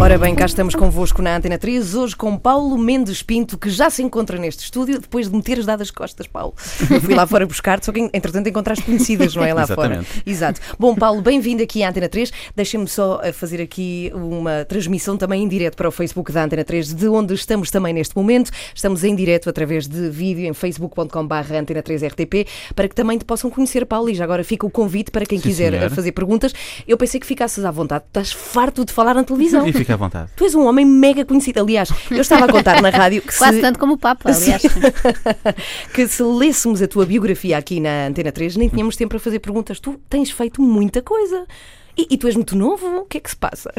Ora bem, cá estamos convosco na Antena 3, hoje com Paulo Mendes Pinto, que já se encontra neste estúdio depois de me teres dado as costas, Paulo. Eu fui lá fora buscar-te, só que entretanto encontraste conhecidas, não é? Lá Exatamente. fora. Exato. Bom, Paulo, bem-vindo aqui à Antena 3. Deixem-me só eh, fazer aqui uma transmissão também em direto para o Facebook da Antena 3, de onde estamos também neste momento. Estamos em direto através de vídeo em facebook.com.br Antena 3 RTP, para que também te possam conhecer, Paulo, e já agora fica o convite para quem Sim, quiser senhora. fazer perguntas. Eu pensei que ficasses à vontade, estás farto de falar na televisão. Fica à vontade. Tu és um homem mega conhecido. Aliás, eu estava a contar na rádio que Quase se, tanto como o Papa, aliás. que se lêssemos a tua biografia aqui na Antena 3, nem tínhamos tempo para fazer perguntas. Tu tens feito muita coisa. E, e tu és muito novo, o que é que se passa?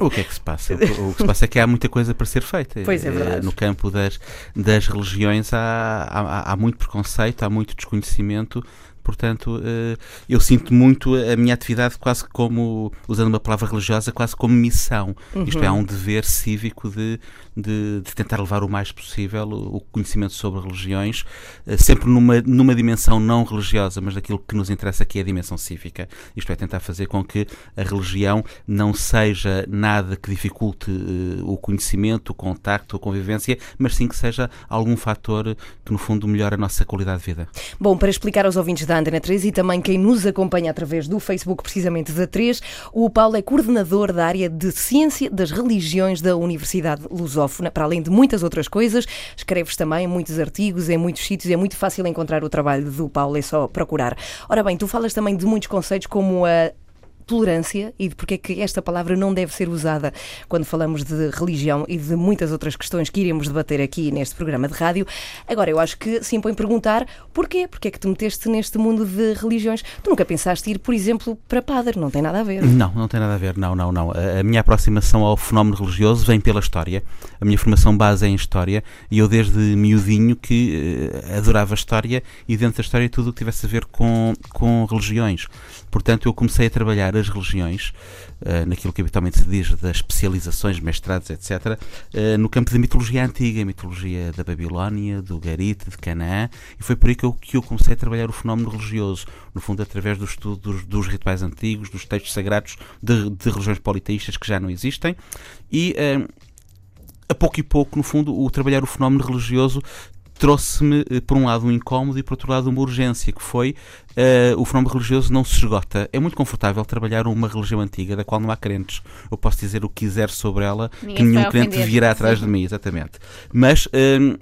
O que é que se passa? O, o que se passa é que há muita coisa para ser feita. Pois é Eh, verdade. No campo das, das religiões há, há, há muito preconceito, há muito desconhecimento. Portanto, eh, eu sinto muito a minha atividade quase como, usando uma palavra religiosa, quase como missão. Isto é, há um dever cívico de, de, de tentar levar o mais possível o conhecimento sobre religiões, eh, sempre numa, numa dimensão não religiosa, mas daquilo que nos interessa que é a dimensão cívica. Isto é, tentar fazer com que a religião não seja nada que dificulte eh, o conhecimento, o contacto, a convivência, mas sim que seja algum fator que, no fundo, melhore a nossa qualidade de vida. Bom, para explicar aos ouvintes da Antena 3 e também quem nos acompanha através do Facebook, precisamente da 3, o Paulo é coordenador da área de Ciência das Religiões da Universidade Lusófona, para além de muitas outras coisas. Escreves também muitos artigos em muitos sítios, é muito fácil encontrar o trabalho do Paulo, é só procurar. Ora bem, tu falas também de muitos conceitos como a tolerância e de porque é que esta palavra não deve ser usada quando falamos de religião e de muitas outras questões que iremos debater aqui neste programa de rádio. Agora, eu acho que se impõe perguntar porquê? Porquê é que te meteste neste mundo de religiões? Tu nunca pensaste ir, por exemplo, para padre, não tem nada a ver. Não, não tem nada a ver, não, não, não. A, minha aproximação ao fenómeno religioso vem pela história. A minha formação base é em história e eu desde miudinho que eh, adorava história e dentro da história tudo o que tivesse a ver com, com religiões. Portanto, eu comecei a trabalhar as religiões, eh, naquilo que habitualmente se diz das especializações, mestrados, etc., eh, no campo da mitologia antiga, mitologia da Babilónia, do Garite, de Canaã, e foi por aí que eu, que eu comecei a trabalhar o fenómeno religioso, no fundo, através do estudo dos, dos rituais antigos, dos textos sagrados de, de religiões politeístas que já não existem, e eh, a pouco e pouco, no fundo, o trabalhar o fenómeno religioso trouxe-me, eh, por um lado, um incómodo e, por outro lado, uma urgência, que foi eh, o fenómeno religioso não se esgota. É muito confortável trabalhar uma religião antiga da qual não há crentes. Eu posso dizer o que quiser sobre ela, que Ninguém se nenhum crente virá atrás de mim, exatamente. Mas hum,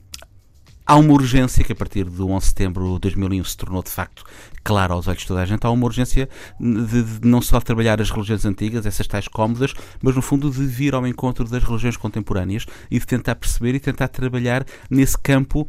há uma urgência que, a partir do 11 de setembro de 2001, se tornou de facto clara aos olhos de toda a gente. Há uma urgência de, de não só trabalhar as religiões antigas, essas tais cómodas, mas no fundo de vir ao encontro das religiões contemporâneas e de tentar perceber e tentar trabalhar nesse campo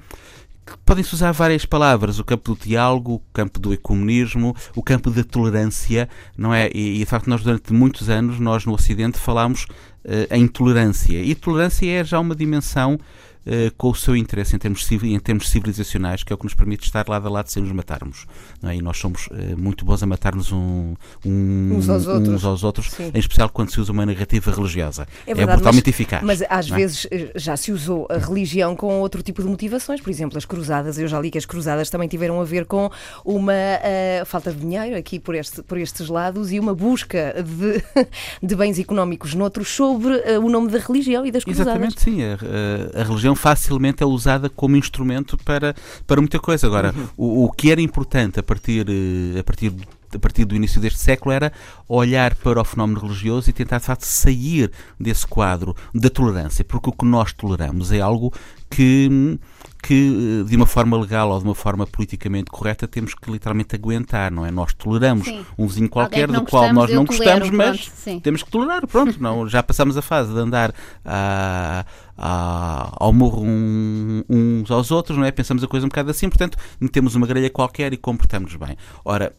podem-se usar várias palavras, o campo do diálogo, o campo do ecumenismo, o campo da tolerância, não é? E, e de facto nós durante muitos anos, nós no Ocidente falámos eh, em tolerância. E tolerância é já uma dimensão eh, com o seu interesse em termos, em termos civilizacionais, que é o que nos permite estar lado a lado sem nos matarmos. É? E nós somos eh, muito bons a matar-nos um, um- Uns aos outros. uns aos outros, Sim. em especial quando se usa uma narrativa religiosa. É verdade, brutalmente mas- eficaz. Mas às é? vezes eh, já se usou a religião com outro tipo de motivações, por exemplo, as cruzadas. Eu já li que as cruzadas também tiveram a ver com uma eh, falta de dinheiro aqui por, este, por estes lados e uma busca de, de bens económicos noutros sobre o nome da religião e das cruzadas. Exatamente, sim. A, a- a religião facilmente é usada como instrumento para, para muita coisa. Agora, Uhum. o, o que era importante a partir, eh, a partir a partir do início deste século era olhar para o fenómeno religioso e tentar de facto sair desse quadro da tolerância, porque o que nós toleramos é algo que, que eh, de uma forma legal ou de uma forma politicamente correta temos que literalmente aguentar, não é? Nós toleramos Sim. um vizinho qualquer do qual nós não tolero, gostamos, mas pronto, temos que tolerar, pronto, não, já passamos a fase de andar a, a- ao morro um- uns aos outros, não é? Pensamos a coisa um bocado assim, portanto, metemos uma grelha qualquer e comportamos bem. Ora,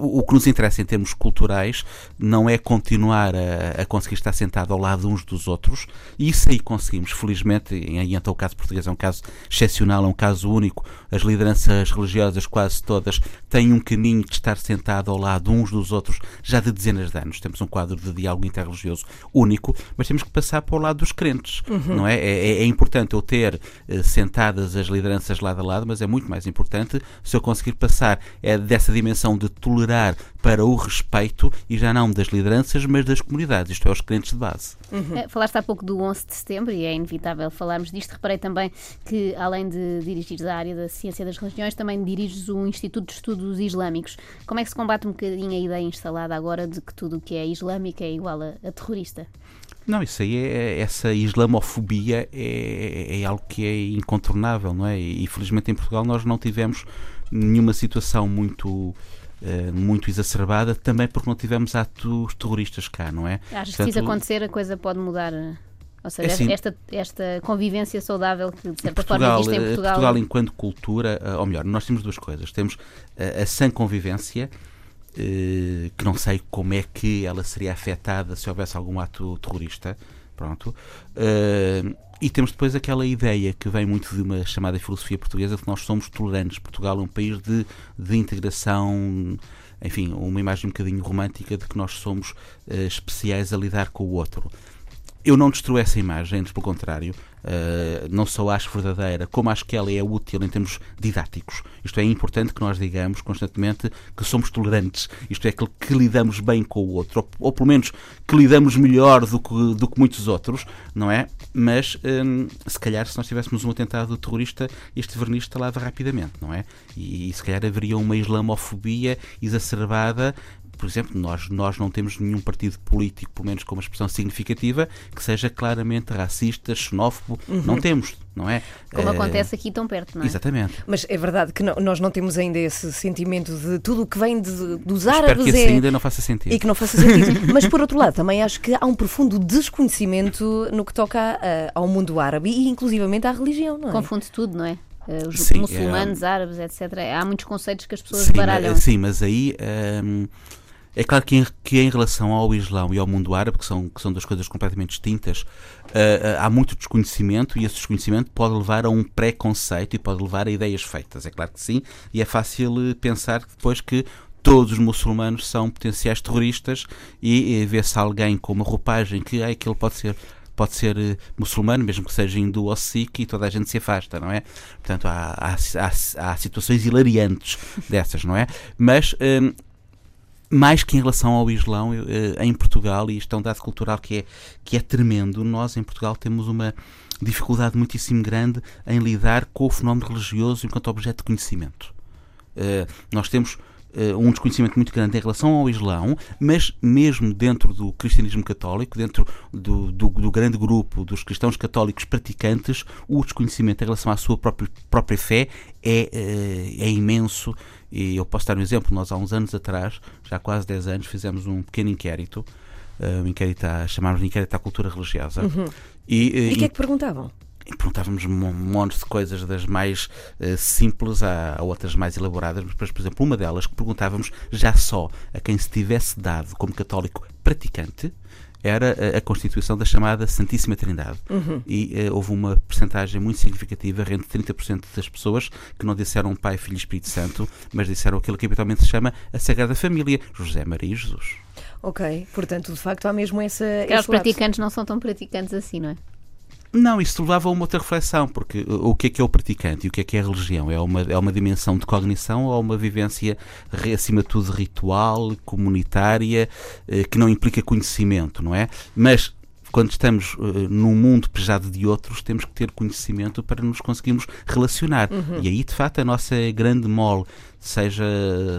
o, o que nos interessa em termos culturais não é continuar a, a conseguir estar sentado ao lado uns dos outros, e isso aí conseguimos, felizmente, e aí então o caso português é um caso excepcional, é um caso único, as lideranças religiosas quase todas têm um caminho de estar sentado ao lado uns dos outros já de dezenas de anos. Temos um quadro de diálogo interreligioso único, mas temos que passar para o lado dos crentes, não é? É, é- é importante eu ter eh, sentadas as lideranças lado a lado, mas é muito mais importante se eu conseguir passar é, dessa dimensão de tolerância para o respeito e já não das lideranças, mas das comunidades, isto é, os crentes de base. Uhum. Falaste há pouco do 11 de setembro e é inevitável falarmos disto. Reparei também que, além de dirigir a área da ciência das religiões, também diriges o Instituto de Estudos Islâmicos. Como é que se combate um bocadinho a ideia instalada agora de que tudo o que é islâmico é igual a, a terrorista? Não, isso aí é, essa islamofobia é, é, algo que é incontornável, não é? E felizmente em Portugal nós não tivemos nenhuma situação muito Uh, muito exacerbada, também porque não tivemos atos terroristas cá, não é? Achas que se isso acontecer a coisa pode mudar? Ou seja, é assim, esta, esta convivência saudável que de certa Portugal, forma existe em eh, Portugal. Portugal, enquanto cultura, eh, ou melhor, nós temos duas coisas. Temos a, a sã convivência, que não sei como é que ela seria afetada se houvesse algum ato terrorista. Pronto. E temos depois aquela ideia que vem muito de uma chamada filosofia portuguesa de que nós somos tolerantes. Portugal é um país de, de integração, enfim, uma imagem um bocadinho romântica de que nós somos uh, especiais a lidar com o outro. Eu não destruo essa imagem, antes pelo contrário, uh, não só acho verdadeira, como acho que ela é útil em termos didáticos. Isto é, importante que nós digamos constantemente que somos tolerantes, isto é, que lidamos bem com o outro, ou, ou, pelo menos que lidamos melhor do que, do que muitos outros, não é? Mas um, se calhar se nós tivéssemos um atentado terrorista, este verniz estalava rapidamente, não é? E, e se calhar haveria uma islamofobia exacerbada por exemplo, nós, nós não temos nenhum partido político, pelo menos com uma expressão significativa, que seja claramente racista, xenófobo. Uhum. Não temos, não é? Como uh, acontece aqui tão perto, não é? Exatamente. Mas é verdade que não, nós não temos ainda esse sentimento de tudo o que vem de, dos árabes. Espero que é... ainda não faça sentido. E que não faça sentido. Mas por outro lado, também acho que há um profundo desconhecimento no que toca uh, ao mundo árabe e inclusivamente à religião, não é? Confunde tudo, não é? Uh, os sim, muçulmanos, é... árabes, etc. Há muitos conceitos que as pessoas sim, baralham. Sim, mas aí. Um, é claro que em, que em, relação ao Islão e ao mundo árabe, que são, que são duas coisas completamente distintas, uh, há muito desconhecimento e esse desconhecimento pode levar a um preconceito e pode levar a ideias feitas. É claro que sim, e é fácil eh, pensar depois que todos os muçulmanos são potenciais terroristas e, e vê-se alguém com uma roupagem que ah, aquilo pode ser pode ser muçulmano, mesmo que seja hindu ou sikh, e toda a gente se afasta, não é? Portanto, há, há, há, há situações hilariantes dessas, não é? Mas mais que em relação ao Islão, eh, em Portugal, e isto é um dado cultural que é, que é tremendo, nós em Portugal temos uma dificuldade muitíssimo grande em lidar com o fenómeno religioso enquanto objeto de conhecimento. Eh, nós temos um desconhecimento muito grande em relação ao Islão, mas mesmo dentro do cristianismo católico, dentro do, do, do, grande grupo dos cristãos católicos praticantes, o desconhecimento em relação à sua própria, própria fé é, é imenso e eu posso dar um exemplo: nós há uns anos atrás, já há quase 10 anos, fizemos um pequeno inquérito, uh, um inquérito a, chamámos de inquérito à cultura religiosa. Uhum. E o uh, que é que perguntavam? Perguntávamos um monte de coisas, das mais uh, simples a, a, outras mais elaboradas, mas, por exemplo, uma delas que perguntávamos já só a quem se tivesse dado como católico praticante era a, a constituição da chamada Santíssima Trindade. Uhum. E uh, houve uma percentagem muito significativa, entre 30% das pessoas que não disseram Pai, Filho e Espírito Santo, mas disseram aquilo que habitualmente se chama a Sagrada Família, José, Maria e Jesus. Ok, portanto, de facto, há mesmo essa. os praticantes não são tão praticantes assim, não é? Não, isso levava a uma outra reflexão, porque o que é que é o praticante e o que é que é a religião? É uma, é uma dimensão de cognição ou uma vivência, acima de tudo, ritual, comunitária, eh, que não implica conhecimento, não é? Mas quando estamos uh, num mundo pejado de outros, temos que ter conhecimento para nos conseguirmos relacionar. Uhum. E aí, de facto, a nossa grande mole, seja,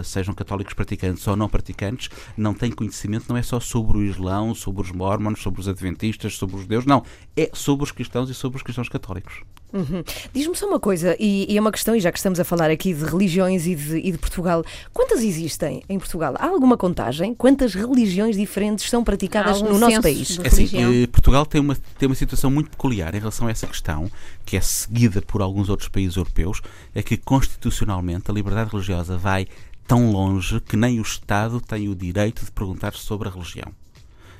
sejam católicos praticantes ou não praticantes, não tem conhecimento, não é só sobre o Islão, sobre os mormons, sobre os adventistas, sobre os deuses, não. É sobre os cristãos e sobre os cristãos católicos. Uhum. Diz-me só uma coisa, e, e, é uma questão, e já que estamos a falar aqui de religiões e de, e de, Portugal, quantas existem em Portugal? Há alguma contagem? Quantas religiões diferentes são praticadas no nosso país? É assim, eh, Portugal tem uma, tem uma situação muito peculiar em relação a essa questão, que é seguida por alguns outros países europeus, é que constitucionalmente a liberdade religiosa vai tão longe que nem o Estado tem o direito de perguntar sobre a religião.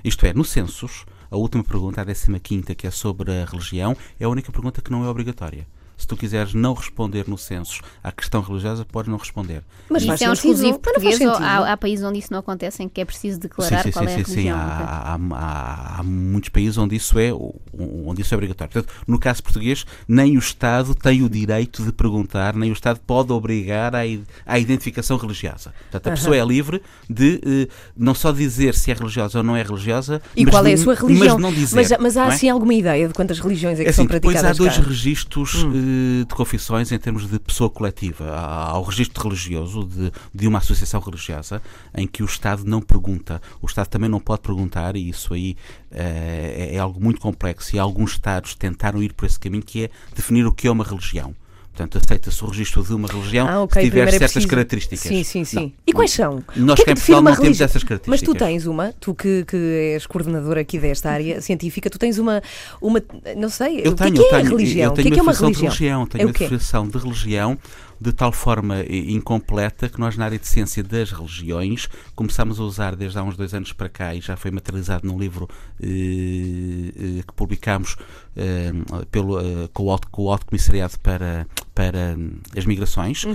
Isto é, no census, a última pergunta, a 15, que é sobre a religião, é a única pergunta que não é obrigatória. Se tu quiseres não responder no censo à questão religiosa, podes não responder. Mas isso é um exclusivo português ou há, há, países onde isso não acontece em que é preciso declarar sim, sim, qual sim, é a sim, religião? Sim, há, há, há, muitos países onde isso é onde isso é obrigatório. Portanto, no caso português, nem o Estado tem o direito de perguntar, nem o Estado pode obrigar à, à identificação religiosa. Portanto, a uh -huh. pessoa é livre de eh, não só dizer se é religiosa ou não é religiosa, e mas qual é a sua religião. Mas, não dizer, mas, mas há é? assim alguma ideia de quantas religiões é que assim, são praticadas Depois há dois cá? registros hum. De confissões em termos de pessoa coletiva. Há o registro religioso de, de uma associação religiosa em que o Estado não pergunta. O Estado também não pode perguntar e isso aí é, é algo muito complexo e alguns Estados tentaram ir por esse caminho que é definir o que é uma religião. Portanto, aceita-se o registro de uma religião ah, okay. se tiver Primeiro certas é características. Sim, sim, sim. Não. E quais são? Nós o que cá é em Portugal não temos religião? essas características. Mas tu tens uma, tu que, que és coordenador aqui desta área científica, tu tens uma, uma não sei, eu o tenho, que é, que é tenho, a religião? Eu tenho o que é, que é uma religião? Religião tenho é uma definição de religião de tal forma incompleta que nós, na área de ciência das religiões, começámos a usar desde há uns dois anos para cá e já foi materializado num livro eh, eh, que publicámos eh, pelo, com, o Alto, com o Alto Comissariado para, para as Migrações, uhum.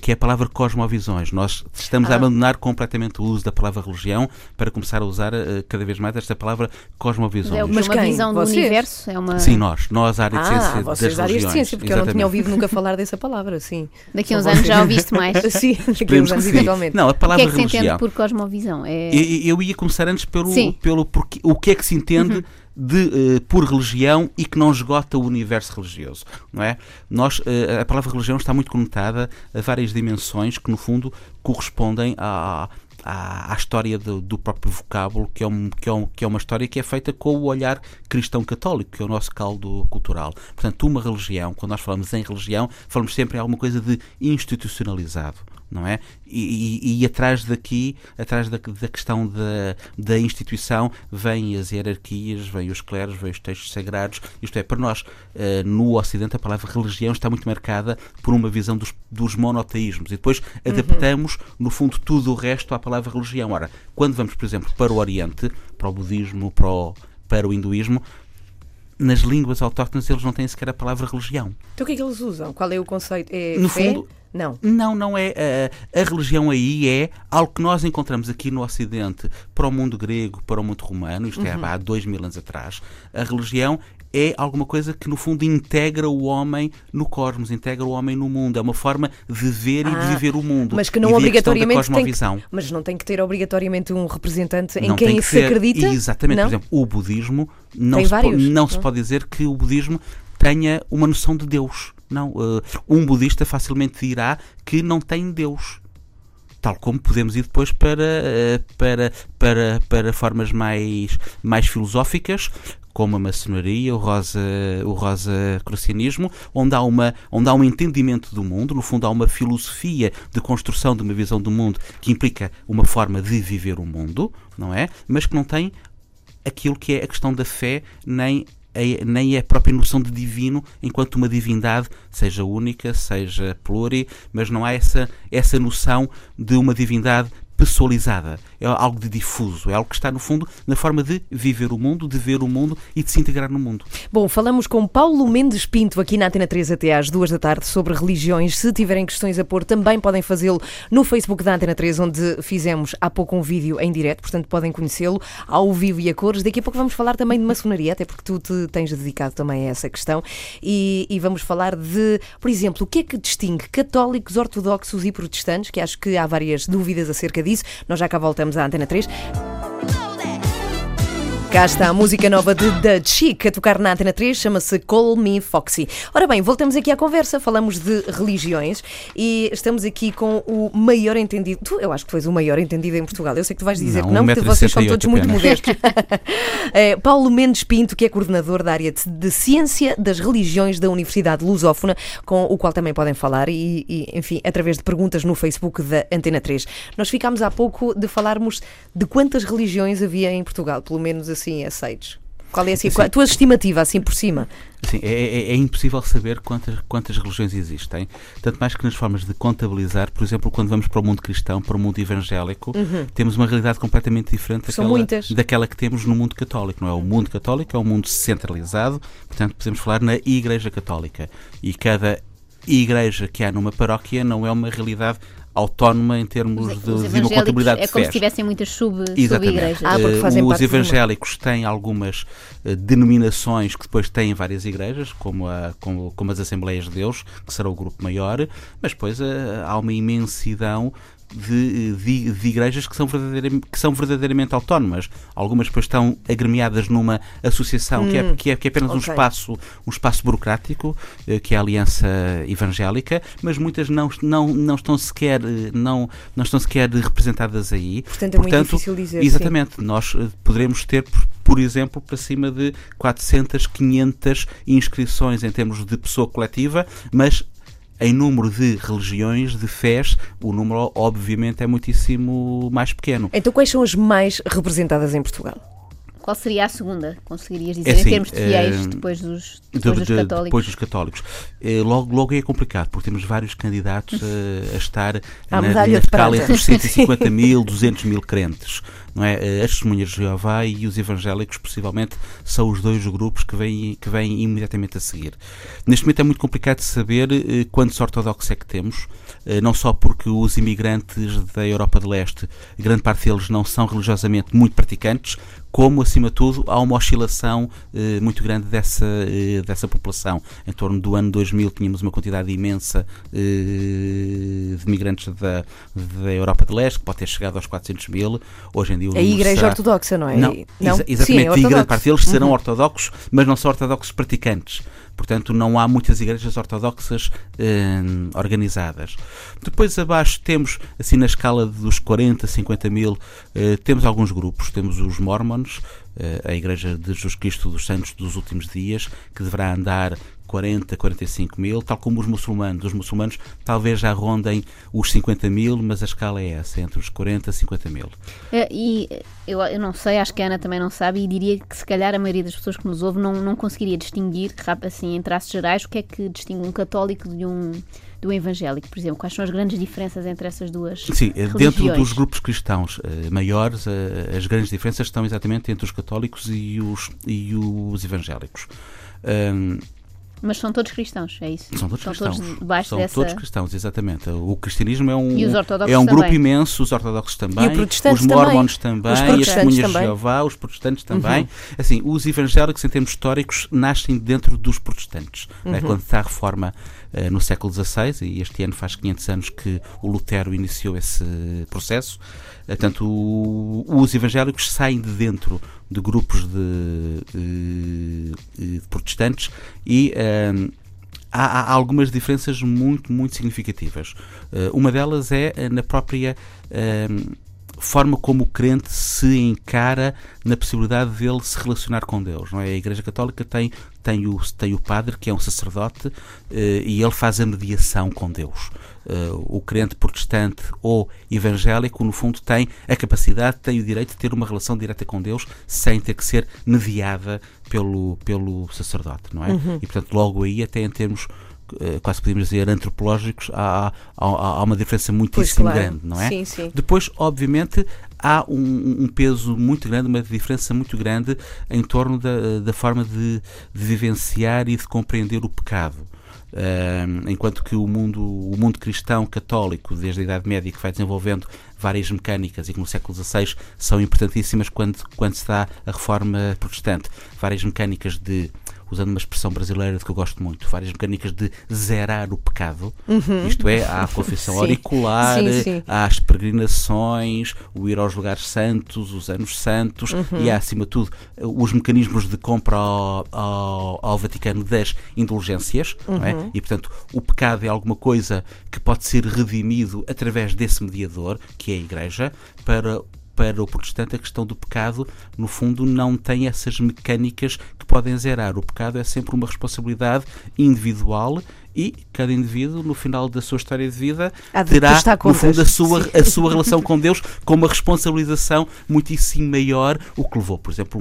que é a palavra cosmovisões. Nós estamos ah. a abandonar completamente o uso da palavra religião para começar a usar cada vez mais esta palavra cosmovisões. É uma Mas quem? visão Vocês? do universo? É uma... Sim, nós. Nós, a área de ah, ciência vocês das da área de religiões. ciência, porque Exatamente. eu não tinha ouvido nunca falar dessa palavra, sim. Daqui a uns anos vocês. já ouviste mais. sim, daqui a uns anos, eventualmente. Não, a O que palavra é que se entende religião. por cosmovisão? É... Eu, eu ia começar antes pelo, Sim. pelo porque, o que é que se entende de, eh, por religião e que não esgota o universo religioso, não é? Nós, eh, a palavra religião está muito conotada a várias dimensões que, no fundo, correspondem à, à, história do, do próprio vocábulo, que é, um, que, é um, que é uma história que é feita com o olhar cristão-católico, que é o nosso caldo cultural. Portanto, uma religião, quando nós falamos em religião, falamos sempre em alguma coisa de institucionalizado não é? E, e, e, atrás daqui, atrás da, da questão da, da instituição, vêm as hierarquias, vêm os cleros, vêm os textos sagrados. Isto é, para nós, uh, no Ocidente, a palavra religião está muito marcada por uma visão dos, dos monoteísmos e depois adaptamos, uhum. no fundo, tudo o resto à palavra religião. Ora, quando vamos, por exemplo, para o Oriente, para o budismo, para o, para o hinduísmo, nas línguas autóctones eles não têm sequer a palavra religião. Então o que é que eles usam? Qual é o conceito? É no fé? fundo, não. Não, não é. A, a, religião aí é algo que nós encontramos aqui no Ocidente para o mundo grego, para o mundo romano, isto é, Uhum. há dois mil anos atrás. A religião é alguma coisa que, no fundo, integra o homem no cosmos, integra o homem no mundo. É uma forma de ver e de Ah, viver o mundo. Mas que não obrigatoriamente tem que, mas não tem que ter obrigatoriamente um representante em não quem tem que se ser, acredita? Exatamente. Não? Por exemplo, o budismo não, se, po- vários, não se não? pode dizer que o budismo tenha uma noção de Deus. Não. eh, um budista facilmente dirá que não tem Deus. Tal como podemos ir depois para, eh, para, para, para formas mais, mais filosóficas, como a maçonaria, o rosa, o rosa crucianismo, onde há, uma, onde há um entendimento do mundo, no fundo há uma filosofia de construção de uma visão do mundo que implica uma forma de viver o mundo, não é? Mas que não tem aquilo que é a questão da fé, nem a, nem a própria noção de divino enquanto uma divindade, seja única, seja pluri, mas não há essa, essa noção de uma divindade pessoalizada. É algo de difuso, é algo que está, no fundo, na forma de viver o mundo, de ver o mundo e de se integrar no mundo. Bom, falamos com Paulo Mendes Pinto aqui na Antena 3 até às duas da tarde sobre religiões. Se tiverem questões a pôr, também podem fazê-lo no Facebook da Antena 3, onde fizemos há pouco um vídeo em direto, portanto podem conhecê-lo ao vivo e a cores. Daqui a pouco vamos falar também de maçonaria, até porque tu te tens dedicado também a essa questão. E, e vamos falar de, por exemplo, o que é que distingue católicos, ortodoxos e protestantes, que acho que há várias dúvidas acerca disso. Nós já cá voltamos à Antena 3. Cá está a música nova de The Chic a tocar na Antena 3, chama-se Call Me Foxy. Ora bem, voltamos aqui à conversa, falamos de religiões e estamos aqui com o maior entendido. Tu, eu acho que tu és o maior entendido em Portugal. Eu sei que tu vais dizer Não, que não, porque 1,68 vocês são todos muito apenas. modestos. É, Paulo Mendes Pinto, que é coordenador da área de, de Ciência das Religiões da Universidade Lusófona, com o qual também podem falar e, e, enfim, através de perguntas no Facebook da Antena 3. Nós ficámos há pouco de falarmos de quantas religiões havia em Portugal, pelo menos assim aceites. Qual é assim, a tua estimativa, assim por cima? Sim, é, é, é, impossível saber quantas, quantas religiões existem. Tanto mais que nas formas de contabilizar, por exemplo, quando vamos para o mundo cristão, para o mundo evangélico, uhum. temos uma realidade completamente diferente daquela, daquela, que temos no mundo católico. Não é? O mundo católico é um mundo centralizado, portanto, podemos falar na Igreja Católica. E cada igreja que há numa paróquia não é uma realidade autónoma em termos de, de uma contabilidade é de como se tivessem muitas sub, sub-igrejas. Ah, uh, os evangélicos têm algumas uh, denominações que depois têm várias igrejas, como, a, como, como, as Assembleias de Deus, que será o grupo maior, mas depois uh, há uma imensidão de, de, de, igrejas que são, verdadeiramente, que são verdadeiramente autónomas. Algumas depois estão agremiadas numa associação hum, que, é, que, é, que é apenas okay. um, espaço, um espaço burocrático, eh, que é a Aliança Evangélica, mas muitas não, não, não, estão, sequer, eh, não, não estão sequer representadas aí. Portanto, é Portanto, muito difícil dizer. Exatamente. Sim. Nós eh, poderemos ter, por exemplo, para cima de 400, 500 inscrições em termos de pessoa coletiva, mas em número de religiões, de fés, o número obviamente é muitíssimo mais pequeno. Então quais são as mais representadas em Portugal? Qual seria a segunda? Conseguirias dizer é assim, em termos de fiéis uh, depois dos, depois de, dos católicos? Depois dos católicos. Uh, logo, logo é complicado, porque temos vários candidatos uh, a estar na, na escala entre os 150 mil, 200 mil crentes. Não é? As testemunhas de Jeová e os evangélicos, possivelmente, são os dois grupos que vêm, que vêm imediatamente a seguir. Neste momento é muito complicado saber quantos ortodoxos é que temos, não só porque os imigrantes da Europa de Leste, grande parte deles não são religiosamente muito praticantes, como, acima de tudo, há uma oscilação eh, muito grande dessa, eh, dessa população. Em torno do ano 2000 tínhamos uma quantidade imensa eh, de migrantes da, da Europa de Leste, que pode ter chegado aos 400 mil. Hoje em dia A Igreja será... Ortodoxa, não é? Não, não? Exa exatamente. Sim, é grande parte deles serão uhum. ortodoxos, mas não são ortodoxos praticantes. Portanto, não há muitas igrejas ortodoxas eh, organizadas. Depois abaixo temos, assim na escala dos 40, 50 mil, eh, temos alguns grupos. Temos os Mormons, eh, a Igreja de Jesus Cristo dos Santos dos Últimos Dias, que deverá andar 40, 45 mil, tal como os muçulmanos. Os muçulmanos talvez já rondem os 50 mil, mas a escala é essa, entre os 40 e 50 mil. É, e eu, eu não sei, acho que a Ana também não sabe, e diria que se calhar a maioria das pessoas que nos ouve não, não conseguiria distinguir, assim, em traços gerais, o que é que distingue um católico de um do evangélico, por exemplo? Quais são as grandes diferenças entre essas duas Sim, religiões? dentro dos grupos cristãos uh, maiores, uh, as grandes diferenças estão exatamente entre os católicos e os, e os evangélicos. Um, mas são todos cristãos, é isso? São todos são cristãos. Todos debaixo são dessa... todos cristãos, exatamente. O cristianismo é um, é um grupo imenso, os ortodoxos também, os mormons também, os as testemunhas de Jeová, os protestantes também. Uhum. Assim, os evangélicos, em termos históricos, nascem dentro dos protestantes. Uhum. Né? Quando está a reforma uh, no século XVI, e este ano faz 500 anos que o Lutero iniciou esse processo, Portanto, os evangélicos saem de dentro de grupos de, de, de protestantes e um, há, há, algumas diferenças muito, muito significativas. Uma delas é na própria. Um, forma como o crente se encara na possibilidade dele se relacionar com Deus. Não é? A Igreja Católica tem, tem, o, tem o padre, que é um sacerdote, eh, e ele faz a mediação com Deus. Uh, o crente protestante ou evangélico, no fundo, tem a capacidade, tem o direito de ter uma relação direta com Deus sem ter que ser mediada pelo, pelo sacerdote, não é? Uhum. E, portanto, logo aí, até em termos uh, quase podemos dizer antropológicos, há, há, há uma diferença muitíssimo claro. grande, não é? Sim, sim. Depois, obviamente, há um, um, peso muito grande, uma diferença muito grande em torno da, da forma de, de vivenciar e de compreender o pecado. Enquanto que o mundo, o mundo cristão católico, desde a Idade Média, que vai desenvolvendo várias mecânicas e que no século XVI são importantíssimas quando, quando se dá a reforma protestante, várias mecânicas de usando uma expressão brasileira de que eu gosto muito, várias mecânicas de zerar o pecado. Uhum. Isto é, há a confissão auricular, sim, sim. há as peregrinações, o ir aos lugares santos, os anos santos uhum. e há, acima de tudo, os mecanismos de compra ao, ao, ao Vaticano das indulgências. É? Uhum. É? E, portanto, o pecado é alguma coisa que pode ser redimido através desse mediador, que é a Igreja, para para o protestante a questão do pecado, no fundo, não tem essas mecânicas que podem zerar. O pecado é sempre uma responsabilidade individual e cada indivíduo, no final da sua história de vida, de terá, no fundo, a sua, a sua relação com Deus com uma responsabilização muitíssimo maior, o que levou, por exemplo,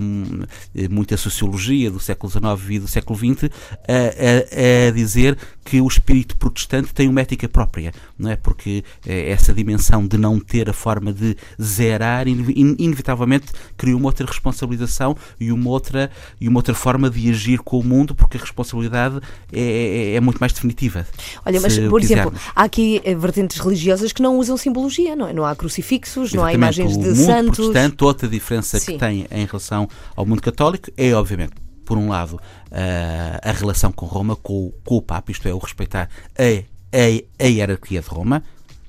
eh, muita sociologia do século XIX e do século XX a, a- a dizer que o espírito protestante tem uma ética própria, não é? Porque eh, essa dimensão de não ter a forma de zerar, in- in- inevitavelmente cria uma outra responsabilização e uma outra, e uma outra forma de agir com o mundo, porque a responsabilidade é, é- é muito mais definitiva. Olha, mas, por exemplo, quisermos. há aqui eh, vertentes religiosas que não usam simbologia, não é? Não há crucifixos, não há Exatamente. imagens o de mundo santos. protestante, outra diferença Sim. que tem em relação ao mundo católico é, obviamente, por um lado, a, a relação com Roma, com, com o Papa, isto é, o respeitar a, a, a hierarquia de Roma,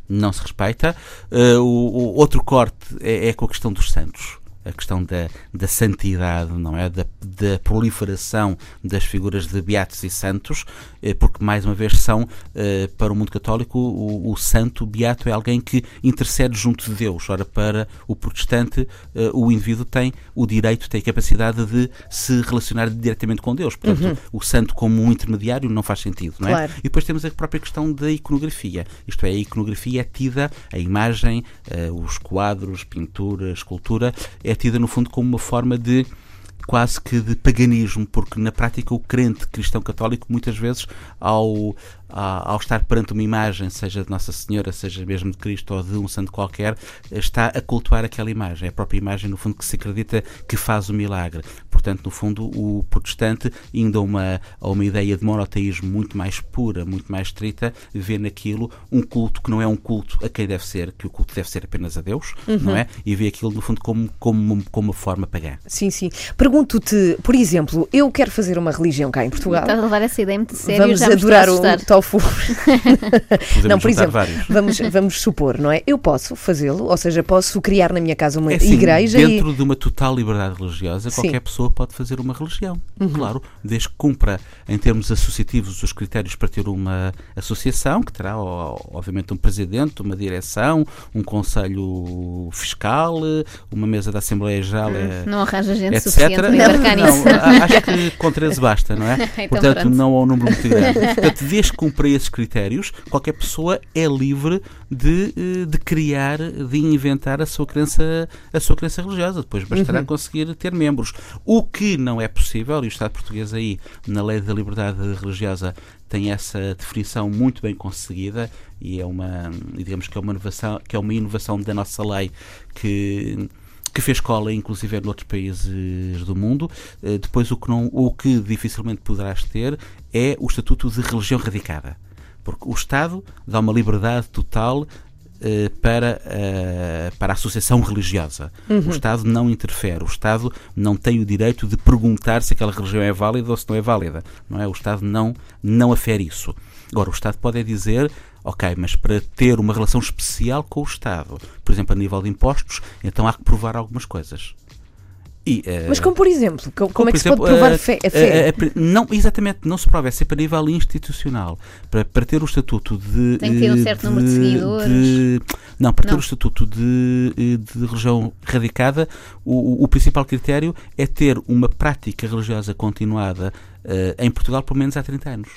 não se respeita. Uh, o, o outro corte é, é com a questão dos santos. A questão da, da santidade, não é? Da, da proliferação das figuras de beatos e santos, eh, porque, mais uma vez, são, eh, para o mundo católico, o, o santo, o beato, é alguém que intercede junto de Deus. Ora, para o protestante, eh, o indivíduo tem o direito, tem a capacidade de se relacionar diretamente com Deus. Portanto, o santo como um intermediário não faz sentido, não é? Claro. E depois temos a própria questão da iconografia. Isto é, a iconografia é tida, a imagem, os quadros, pintura, escultura, é tida no fundo como uma forma de quase que de paganismo, porque na prática o crente cristão católico muitas vezes ao, ao estar perante uma imagem, seja de Nossa Senhora, seja mesmo de Cristo ou de um santo qualquer, está a cultuar aquela imagem. É a própria imagem, no fundo, que se acredita que faz o milagre. Portanto, no fundo, o protestante, indo a uma, a uma ideia de monoteísmo muito mais pura, muito mais estrita, vê naquilo um culto que não é um culto a quem deve ser, que o culto deve ser apenas a Deus, não é? E vê aquilo, no fundo, como, como, como uma forma pagã. Sim, sim. Pergunto-te, por exemplo, eu quero fazer uma religião cá em Portugal. Estás a levar essa ideia muito séria Vamos adorar o tofu. Podemos não, por exemplo, vários. vamos, vamos supor, não é? Eu posso fazê-lo, ou seja, posso criar na minha casa uma É assim, igreja e. dentro de uma total liberdade religiosa, Sim. qualquer pessoa pode fazer uma religião. Claro, desde que cumpra, em termos associativos, os critérios para ter uma associação, que terá, obviamente, um presidente, uma direção, um conselho fiscal, uma mesa da Assembleia Geral. é- Não arranja gente etc. suficiente para embarcar não, nisso. acho que com 13 basta, não é? Então Portanto, pronto. não há um número muito grande. Portanto, desde que cumpra esses critérios, qualquer pessoa é livre de, eh, de criar, de inventar a sua crença, a sua crença religiosa. Depois bastará Uhum. conseguir ter membros. O que não é possível, e o Estado português aí, na lei da liberdade religiosa, tem essa definição muito bem conseguida e é uma, digamos que é uma inovação, que é uma inovação da nossa lei que que fez escola inclusive noutros países do mundo. Eh, Depois o que, não, o que dificilmente poderás ter é o estatuto de religião radicada. Porque o Estado dá uma liberdade total eh, para, eh, para a associação religiosa. O Estado não interfere. O Estado não tem o direito de perguntar se aquela religião é válida ou se não é válida. Não é? O Estado não, não afere isso. Agora, o Estado pode é dizer, ok, mas para ter uma relação especial com o Estado, por exemplo, a nível de impostos, então há que provar algumas coisas. E, eh, Mas como por exemplo, co- como, é que por se pode exemplo, provar a- fé- a fé? a- não, exatamente, não se prova, é sempre a nível institucional. Para, para ter o estatuto de. Tem que ter um eh, certo número de seguidores. de- não, para ter Não. o estatuto de, eh, de religião radicada, o, o- o principal critério é ter uma prática religiosa continuada eh, em Portugal pelo menos há 30 anos.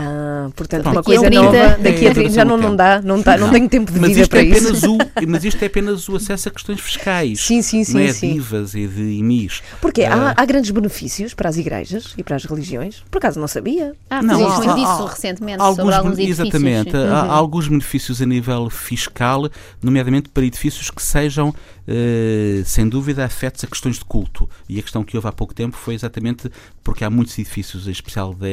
Ah, portanto, Pronto. uma Daqui a coisa 30 nova, daqui a é 30 já não, não dá, não, tá, não, Não. tenho tempo de Mas vida isto, para é isso. o, mas isto é apenas o acesso a questões fiscais. Sim, sim, sim, não é sim. divas e de IMIs. Porque Ah. há, há grandes benefícios para as igrejas e para as religiões. Por acaso não sabia. Ah, Não, muito disso há- recentemente, alguns sobre alguns edifícios. Exatamente. Uhum. há alguns benefícios a nível fiscal, nomeadamente para edifícios que sejam, sem dúvida, afetos a questões de culto. E a questão que houve há pouco tempo foi exatamente porque há muitos edifícios, em especial da,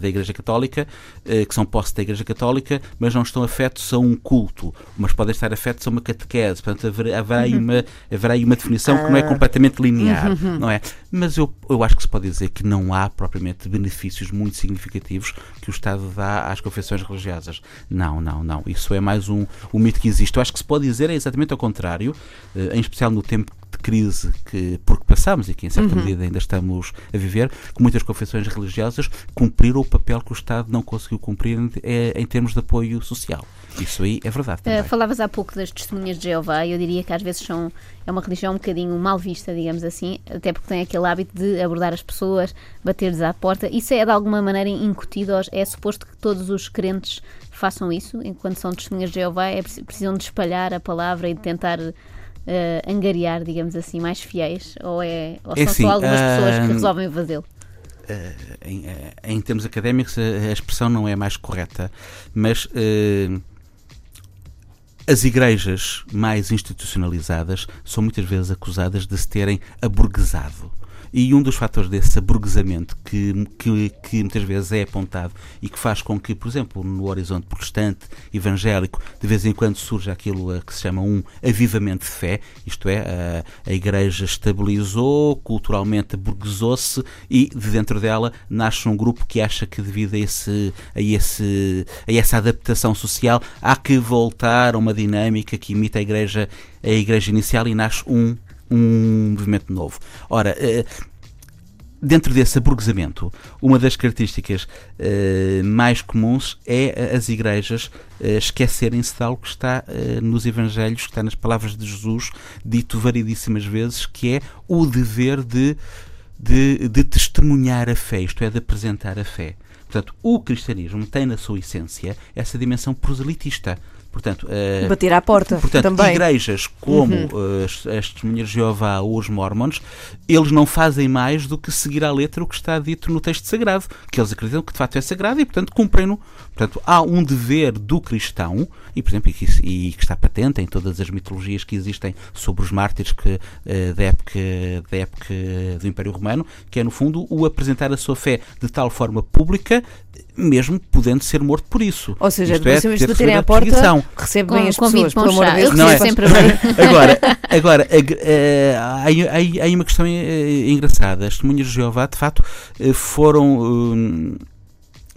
da Igreja Católica, eh, que são posse da Igreja Católica, mas não estão afetos a um culto, mas podem estar afetos a uma catequese. Portanto, haverá, aí, uma, haverá uma definição que não é Ah. completamente linear, não é? Mas eu, eu acho que se pode dizer que não há propriamente benefícios muito significativos que o Estado dá às confissões religiosas. Não, não, não. Isso é mais um, um mito que existe. Eu acho que se pode dizer é exatamente ao contrário, eh, em especial no tempo de crise que porque passamos e que em certa uhum. medida ainda estamos a viver, que muitas confissões religiosas cumpriram o papel que o Estado não conseguiu cumprir em, em termos de apoio social. Isso aí é verdade. Uh, falavas há pouco das testemunhas de Jeová, eu diria que às vezes são, é uma religião um bocadinho mal vista, digamos assim, até porque tem aquele hábito de abordar as pessoas, bater-lhes à porta. Isso é de alguma maneira incutido, é suposto que todos os crentes façam isso, enquanto são testemunhas de Jeová, é, precisam de espalhar a palavra e de tentar uh, angariar, digamos assim, mais fiéis, ou, é, ou é são assim, só algumas pessoas que resolvem fazê-lo? Uh, em, em, termos académicos, a, a, expressão não é mais correta, mas as igrejas mais institucionalizadas são muitas vezes acusadas de se terem aburguesado. E um dos fatores desse aburguesamento que, que, que, muitas vezes é apontado e que faz com que, por exemplo, no horizonte protestante, evangélico, de vez em quando surja aquilo que se chama um avivamento de fé, isto é, a, a Igreja estabilizou, culturalmente aburguesou-se e de dentro dela nasce um grupo que acha que devido a, esse, a, esse, a essa adaptação social há que voltar a uma dinâmica que imita a Igreja, a igreja inicial e nasce um um movimento novo. Ora, eh, dentro desse aburguesamento, uma das características uh, mais comuns é as igrejas uh, esquecerem-se de algo que está nos Evangelhos, que está nas palavras de Jesus, dito variedíssimas vezes, que é o dever de, de, de testemunhar a fé, isto é, de apresentar a fé. Portanto, o cristianismo tem na sua essência essa dimensão proselitista. Portanto, uh, Bater à porta portanto, também. igrejas como uhum. uh, as, as Testemunhas de Jeová ou os Mormons, eles não fazem mais do que seguir à letra o que está dito no texto sagrado, que eles acreditam que de facto é sagrado e, portanto, cumprem-no. Portanto, há um dever do cristão, e, por exemplo, e que, e que está patente em todas as mitologias que existem sobre os mártires que, uh, da, época, da época do Império Romano, que é, no fundo, o apresentar a sua fé de tal forma pública mesmo podendo ser morto por isso. Ou seja, Isto depois é, de baterem à porta, recebe bem as pessoas, pelo amor de Deus. Não é? sempre bem. Agora, agora uh, há, há, há, uma questão uh, engraçada. As testemunhas de Jeová, de facto, uh, foram uh,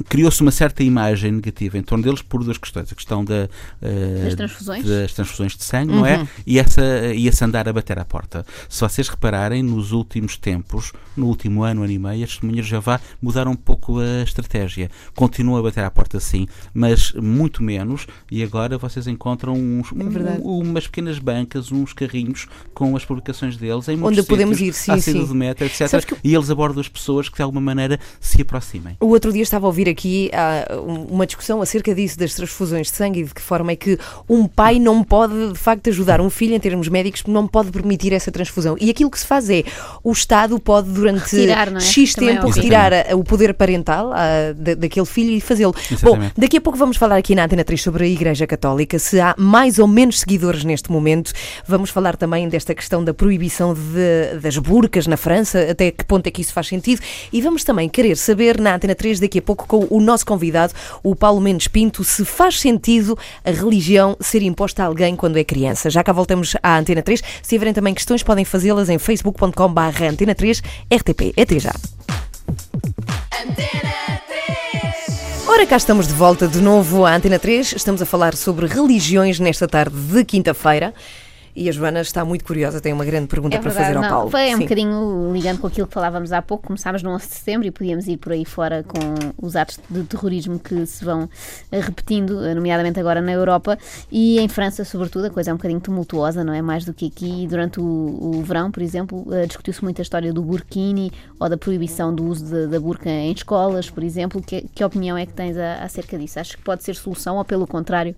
criou-se uma certa imagem negativa em torno deles por duas questões. A questão da, uh, das, transfusões? das transfusões de sangue, uhum. não é? Uhum. E, essa, e esse andar a bater à porta. Se vocês repararem, nos últimos tempos, no último ano, ano e meio, as testemunhas já vá mudaram um pouco a estratégia. Continuam a bater à porta, sim, mas muito menos. E agora vocês encontram uns, é um, umas pequenas bancas, uns carrinhos com as publicações deles em Onde podemos ir, sim, sim. do metro, etc. Que... E eles abordam as pessoas que de alguma maneira se aproximem. O outro dia estava a ouvir aqui uh, uma discussão acerca disso, das transfusões de sangue e de que forma é que um pai não pode, de facto, ajudar um filho em termos médicos, não pode permitir essa transfusão. E aquilo que se faz é, o Estado pode, durante retirar, é? X Também tempo, é retirar o poder parental uh, daquele filho e fazê-lo. Bom, daqui a pouco vamos falar aqui na Antena 3 sobre a Igreja Católica, se há mais ou menos seguidores neste momento. Vamos falar também desta questão da proibição de, das burcas na França, até que ponto é que isso faz sentido. E vamos também querer saber na Antena 3 daqui a pouco com o nosso convidado, o Paulo Mendes Pinto, se faz sentido a religião ser imposta a alguém quando é criança. Já cá voltamos à Antena 3. Se tiverem também questões, podem fazê-las em facebook.com.br Antena 3 RTP. Até já. Ora, cá estamos de volta de novo à Antena 3. Estamos a falar sobre religiões nesta tarde de quinta-feira. E a Joana está muito curiosa, tem uma grande pergunta é para fazer ao não, Paulo. Foi um bocadinho ligando com aquilo que falávamos há pouco. Começámos no 11 de setembro e podíamos ir por aí fora com os atos de terrorismo que se vão eh, repetindo, eh, nomeadamente agora na Europa e em França, sobretudo. A coisa é um bocadinho tumultuosa, não é? Mais do que aqui. Durante o, o verão, por exemplo, eh, discutiu-se muito a história do burkini ou da proibição do uso de, da burca em escolas, por exemplo. Que, que opinião é que tens a, acerca disso? Acho que pode ser solução ou, pelo contrário,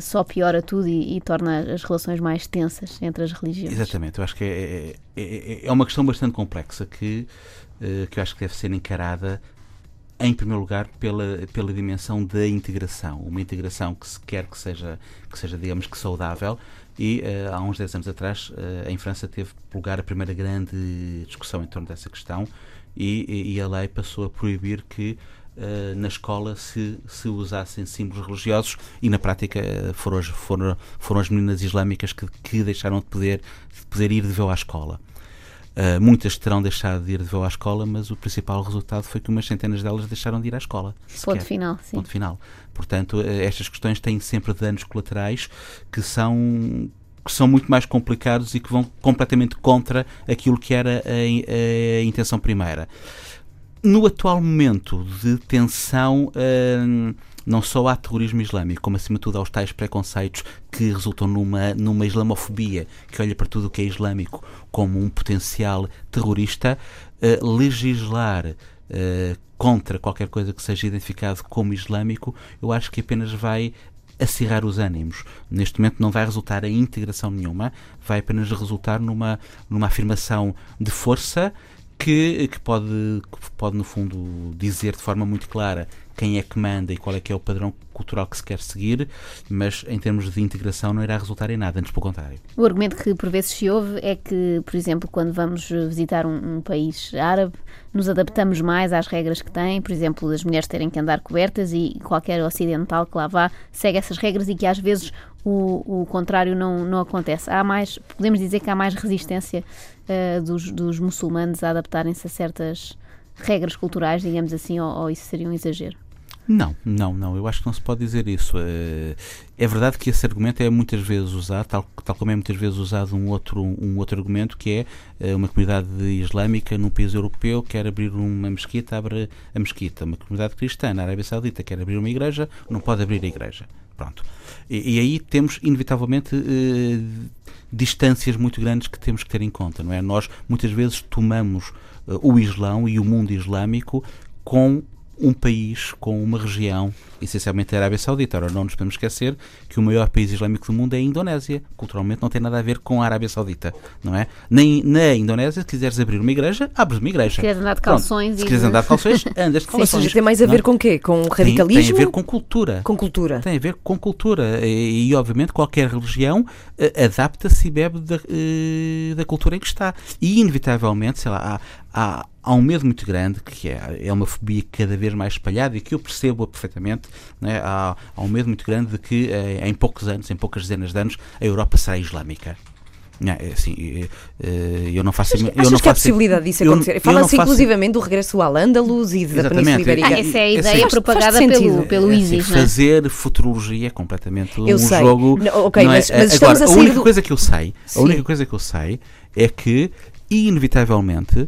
só piora tudo e, e torna as relações mais tensas? Tensas entre as religiões. Exatamente, eu acho que é, é, é, é uma questão bastante complexa que, uh, que eu acho que deve ser encarada em primeiro lugar pela, pela dimensão da integração, uma integração que se quer que seja, que seja digamos que saudável e uh, há uns 10 anos atrás uh, em França teve lugar a primeira grande discussão em torno dessa questão e, e a lei passou a proibir que uh, na escola se, se usassem símbolos religiosos e na prática uh, foram, as, foram, foram as meninas islâmicas que, que deixaram de poder, de poder ir de véu à escola. Uh, muitas terão deixado de ir de véu à escola, mas o principal resultado foi que umas centenas delas deixaram de ir à escola. Ponto final, sim. Ponto final. Portanto, estas questões têm sempre danos colaterais que são que são muito mais complicados e que vão completamente contra aquilo que era a, a intenção primeira. No atual momento de tensão, hum, não só há terrorismo islâmico, como acima de tudo há os tais preconceitos que resultam numa, numa islamofobia que olha para tudo o que é islâmico como um potencial terrorista, uh, legislar uh, contra qualquer coisa que seja identificado como islâmico, eu acho que apenas vai acirrar os ânimos. Neste momento não vai resultar em integração nenhuma, vai apenas resultar numa, numa afirmação de força que, que, pode, pode, no fundo, dizer de forma muito clara quem é que manda e qual é que é o padrão cultural que se quer seguir, mas em termos de integração não irá resultar em nada, antes pelo contrário. O argumento que por vezes se ouve é que, por exemplo, quando vamos visitar um, um país árabe, nos adaptamos mais às regras que têm, por exemplo, as mulheres terem que andar cobertas e qualquer ocidental que lá vá segue essas regras e que às vezes o, o contrário não, não acontece. Há mais, podemos dizer que há mais resistência uh, dos, dos muçulmanos a adaptarem-se a certas regras culturais, digamos assim, ou, ou isso seria um exagero? Não, não, não. Eu acho que não se pode dizer isso. É, é verdade que esse argumento é muitas vezes usado, tal, tal como é muitas vezes usado um outro, um outro argumento que é eh, uma comunidade islâmica num país europeu quer abrir uma mesquita, abre a mesquita. Uma comunidade cristã na Arábia Saudita quer abrir uma igreja, não pode abrir a igreja. Pronto. E, e aí temos, inevitavelmente, eh, distâncias muito grandes que temos que ter em conta, não é? Nós muitas vezes tomamos o Islão e o mundo islâmico com um país com uma região, essencialmente a Arábia Saudita. Ora, não nos podemos esquecer que o maior país islâmico do mundo é a Indonésia. Culturalmente não tem nada a ver com a Arábia Saudita, não é? Nem na Indonésia, se quiseres abrir uma igreja, abres uma igreja. Se queres andar de calções. Pronto, se quiseres andar de calções, andas de calções. Ou seja, tem mais a ver é? com o quê? Com radicalismo? Tem, tem, a ver com cultura. Com cultura. Tem a ver com cultura. E, e obviamente, qualquer religião uh, adapta-se e bebe da, uh, da cultura em que está. E, inevitavelmente, sei lá, há, há um medo muito grande, que é, é uma fobia cada vez mais espalhada e que eu percebo perfeitamente. Né? Há, há um medo muito grande de que eh, em poucos anos, em poucas dezenas de anos, a Europa será islâmica. Não, é assim, eh, eu não faço. Achas, eu não que há possibilidade disso acontecer? Fala-se inclusivamente do regresso ao Andalus e da Península Ibérica. Ah, essa é a ideia faz, propagada faz pelo, pelo é assim, ISIS. Assim, fazer futurologia é completamente eu um sei. jogo. Não, ok, não é? mas, mas Agora, a, a única do... coisa que eu sei, a única coisa que eu sei é que, inevitavelmente,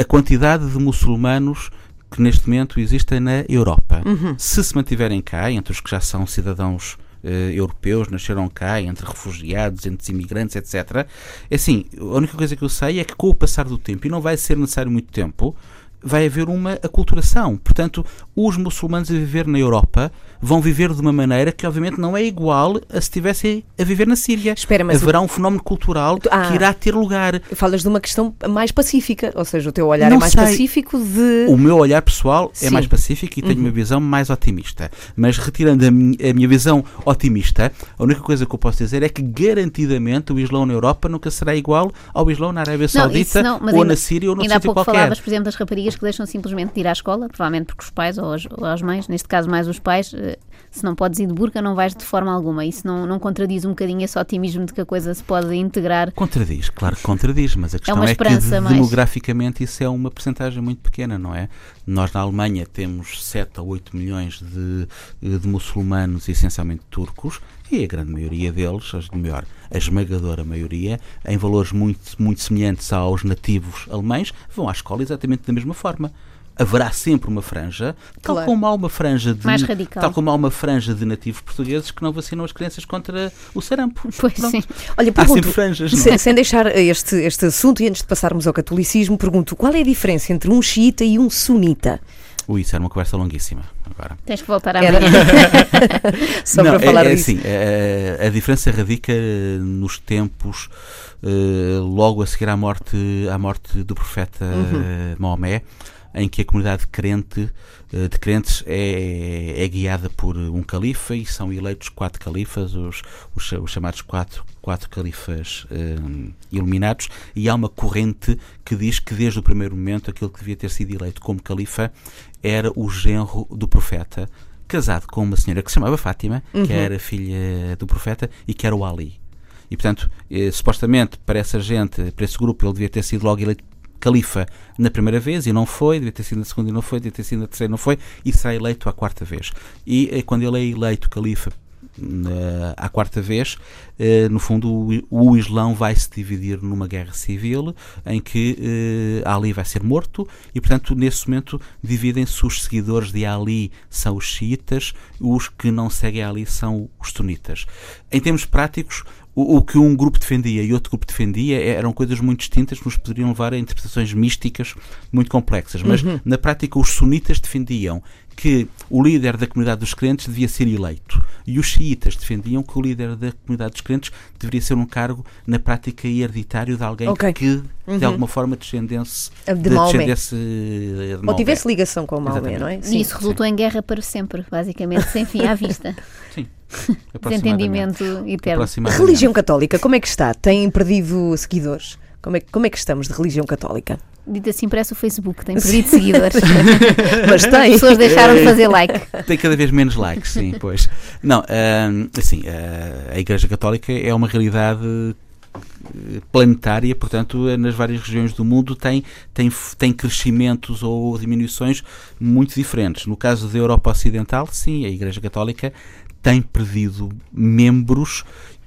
a quantidade de muçulmanos que neste momento existem na Europa. Uhum. Se se mantiverem cá, entre os que já são cidadãos uh, europeus, nasceram cá, entre refugiados, entre imigrantes, etc. É assim, a única coisa que eu sei é que com o passar do tempo, e não vai ser necessário muito tempo, vai haver uma aculturação. Portanto, os muçulmanos a viver na Europa vão viver de uma maneira que, obviamente, não é igual a se estivessem a viver na Síria. Espera, mas Haverá um fenómeno cultural ah, que irá ter lugar. Falas de uma questão mais pacífica, ou seja, o teu olhar é não é mais sei. pacífico de. O meu olhar pessoal Sim. é mais pacífico e tenho uhum. uma visão mais otimista. Mas retirando a minha, a minha, visão otimista, a única coisa que eu posso dizer é que garantidamente o Islão na Europa nunca será igual ao Islão na Arábia Saudita não, ou ainda, na Síria ou no sítio qualquer. falavas, por exemplo, das raparigas que deixam simplesmente de ir à escola, provavelmente porque os pais ou as, ou as mães, neste caso mais os pais, eh, se não podes ir de burca, não vais de forma alguma. Isso não, não contradiz um bocadinho esse otimismo de que a coisa se pode integrar? Contradiz, claro que contradiz, mas a é questão é, é que demograficamente isso é uma porcentagem muito pequena, não é? Nós na Alemanha temos 7 a 8 milhões de, de muçulmanos, essencialmente turcos, e a grande maioria deles, a melhor, a esmagadora maioria, em valores muito, muito semelhantes aos nativos alemães, vão à escola exatamente da mesma forma haverá sempre uma franja, tal claro. como há uma franja de Mais radical. tal como há uma franja de nativos portugueses que não vacinam as crianças contra o sarampo. Pois Pronto. sim. Olha, pergunto, há sempre franjas, sem, sem, deixar este, este assunto e antes de passarmos ao catolicismo, pergunto qual é a diferença entre um xiita e um sunita? Ui, isso era uma conversa longuíssima. Agora. Tens que voltar a Era... Só não, para falar é, é disso. Assim, é, a diferença radica nos tempos uh, logo a seguir à morte, à morte do profeta uhum. Maomé em que a comunidade crente, eh, de crentes é, é, guiada por um califa e são eleitos quatro califas, os, os, os chamados quatro, quatro califas um, eh, iluminados, e há uma corrente que diz que desde o primeiro momento aquele que devia ter sido eleito como califa era o genro do profeta, casado com uma senhora que se chamava Fátima, uhum. que era filha do profeta, e que era o Ali. E, portanto, eh, supostamente, para essa gente, para esse grupo, ele devia ter sido logo eleito califa na primeira vez e não foi, devia ter sido na segunda e não foi, devia ter sido na terceira e não foi, e será eleito a quarta vez. E eh, quando ele é eleito califa à quarta vez, eh, no fundo, o, Islão vai se dividir numa guerra civil em que eh, Ali vai ser morto e, portanto, nesse momento dividem-se os seguidores de Ali são os xiitas, os que não seguem Ali são os sunitas. Em termos práticos, o, o, que um grupo defendia e outro grupo defendia eram coisas muito distintas que nos poderiam levar a interpretações místicas muito complexas. Mas, uhum. na prática, os sunitas defendiam que o líder da comunidade dos crentes devia ser eleito. E os xiitas defendiam que o líder da comunidade dos crentes deveria ser um cargo, na prática, hereditário de alguém okay. que, uhum. de alguma forma, descendesse de, de descendesse de Ou tivesse ligação com o Maomé, não é? Sim. E isso resultou Sim. em guerra para sempre, basicamente, sem fim à vista. Sim. Desentendimento eterno. Religião católica, como é que está? Tem perdido seguidores? Como é, como é que estamos de religião católica? Dito assim, parece o Facebook, tem perdido seguidores. Mas tem. As pessoas deixaram de fazer like. Tem cada vez menos likes, sim, pois. Não, assim, a Igreja Católica é uma realidade eh, planetária, portanto, nas várias regiões do mundo tem, tem, tem crescimentos ou diminuições muito diferentes. No caso da Europa Ocidental, sim, a Igreja Católica tem perdido membros,